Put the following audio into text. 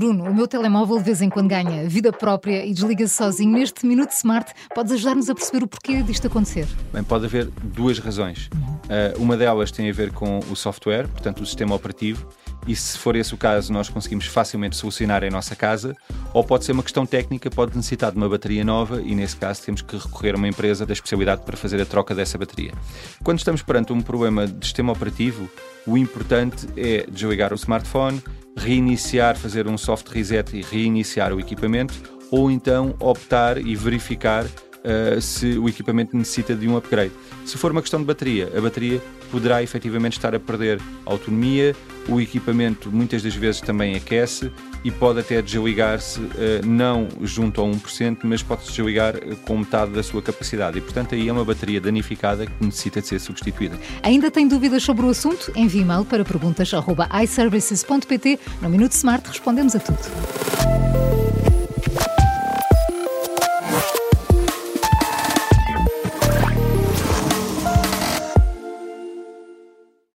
meu telemóvel de vez em quando ganha vida própria e desliga-se sozinho. Neste Minuto Smart, podes ajudar-nos a perceber o porquê disto acontecer? Bem, pode haver duas razões. Uh, uma delas tem a ver com o software, portanto, o sistema operativo, e se for esse o caso, nós conseguimos facilmente solucionar em nossa casa, ou pode ser uma questão técnica, pode necessitar de uma bateria nova e, nesse caso, temos que recorrer a uma empresa da especialidade para fazer a troca dessa bateria. Quando estamos perante um problema de sistema operativo, o importante é desligar o smartphone, reiniciar, fazer um soft reset e reiniciar o equipamento, ou então optar e verificar uh, se o equipamento necessita de um upgrade. Se for uma questão de bateria, a bateria poderá efetivamente estar a perder autonomia, o equipamento muitas das vezes também aquece e pode até desligar-se uh, não junto a 1%, mas pode desligar uh, com metade da sua capacidade. E, portanto, aí é uma bateria danificada que necessita de ser substituída. Ainda tem dúvidas sobre o assunto? Envie e-mail para perguntas.iservices.pt. No Minuto Smart respondemos a tudo.